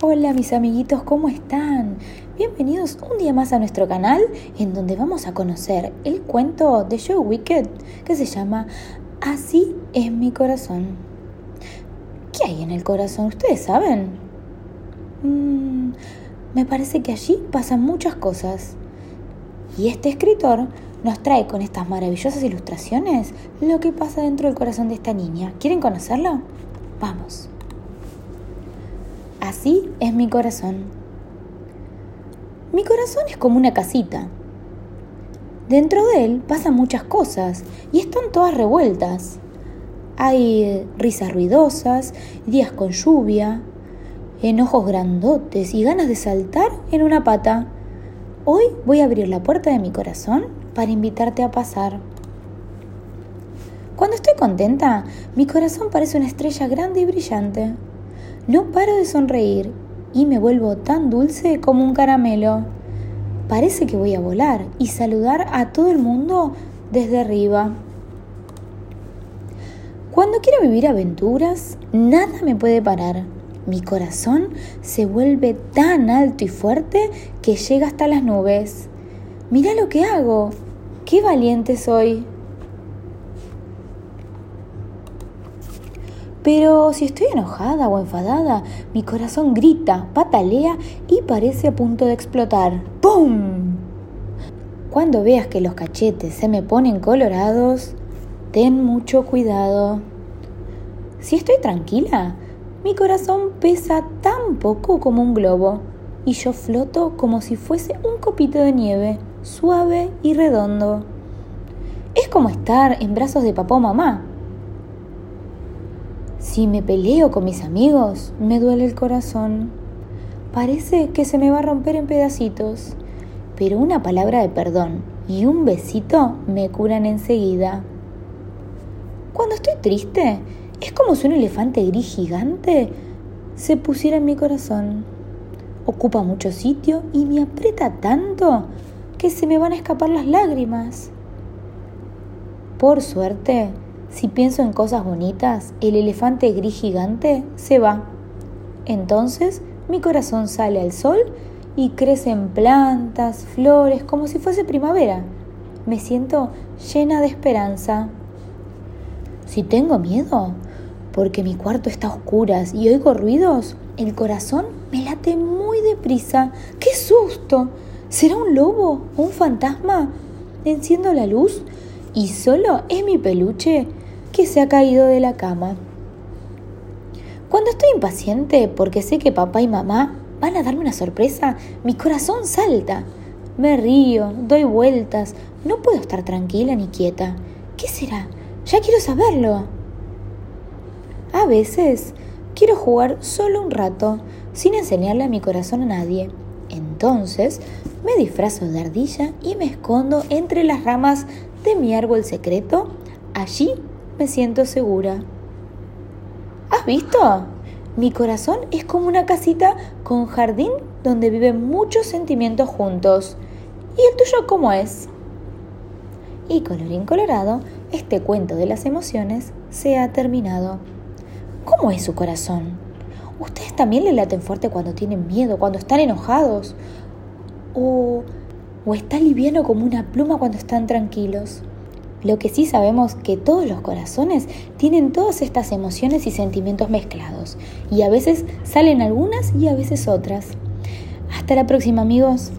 Hola mis amiguitos, ¿cómo están? Bienvenidos un día más a nuestro canal en donde vamos a conocer el cuento de Joe Wicked que se llama Así es mi corazón. ¿Qué hay en el corazón? ¿Ustedes saben? Mm, me parece que allí pasan muchas cosas. Y este escritor nos trae con estas maravillosas ilustraciones lo que pasa dentro del corazón de esta niña. ¿Quieren conocerlo? Vamos. Así es mi corazón. Mi corazón es como una casita. Dentro de él pasan muchas cosas y están todas revueltas. Hay risas ruidosas, días con lluvia, enojos grandotes y ganas de saltar en una pata. Hoy voy a abrir la puerta de mi corazón para invitarte a pasar. Cuando estoy contenta, mi corazón parece una estrella grande y brillante. No paro de sonreír y me vuelvo tan dulce como un caramelo. Parece que voy a volar y saludar a todo el mundo desde arriba. Cuando quiero vivir aventuras, nada me puede parar. Mi corazón se vuelve tan alto y fuerte que llega hasta las nubes. Mira lo que hago. ¡Qué valiente soy! Pero si estoy enojada o enfadada, mi corazón grita, patalea y parece a punto de explotar. ¡Pum! Cuando veas que los cachetes se me ponen colorados, ten mucho cuidado. Si estoy tranquila, mi corazón pesa tan poco como un globo y yo floto como si fuese un copito de nieve, suave y redondo. Es como estar en brazos de papá o mamá, si me peleo con mis amigos, me duele el corazón. Parece que se me va a romper en pedacitos, pero una palabra de perdón y un besito me curan enseguida. Cuando estoy triste, es como si un elefante gris gigante se pusiera en mi corazón. Ocupa mucho sitio y me aprieta tanto que se me van a escapar las lágrimas. Por suerte, si pienso en cosas bonitas, el elefante gris gigante se va. Entonces mi corazón sale al sol y crecen plantas, flores, como si fuese primavera. Me siento llena de esperanza. Si tengo miedo, porque mi cuarto está a oscuras y oigo ruidos, el corazón me late muy deprisa. ¡Qué susto! ¿Será un lobo o un fantasma? Enciendo la luz y solo es mi peluche que se ha caído de la cama. Cuando estoy impaciente porque sé que papá y mamá van a darme una sorpresa, mi corazón salta. Me río, doy vueltas, no puedo estar tranquila ni quieta. ¿Qué será? Ya quiero saberlo. A veces quiero jugar solo un rato, sin enseñarle a mi corazón a nadie. Entonces me disfrazo de ardilla y me escondo entre las ramas de mi árbol secreto. Allí me siento segura. ¿Has visto? Mi corazón es como una casita con jardín donde viven muchos sentimientos juntos. ¿Y el tuyo cómo es? Y colorín colorado, este cuento de las emociones se ha terminado. ¿Cómo es su corazón? ¿Ustedes también le laten fuerte cuando tienen miedo, cuando están enojados? ¿O, o está liviano como una pluma cuando están tranquilos? Lo que sí sabemos que todos los corazones tienen todas estas emociones y sentimientos mezclados, y a veces salen algunas y a veces otras. Hasta la próxima amigos.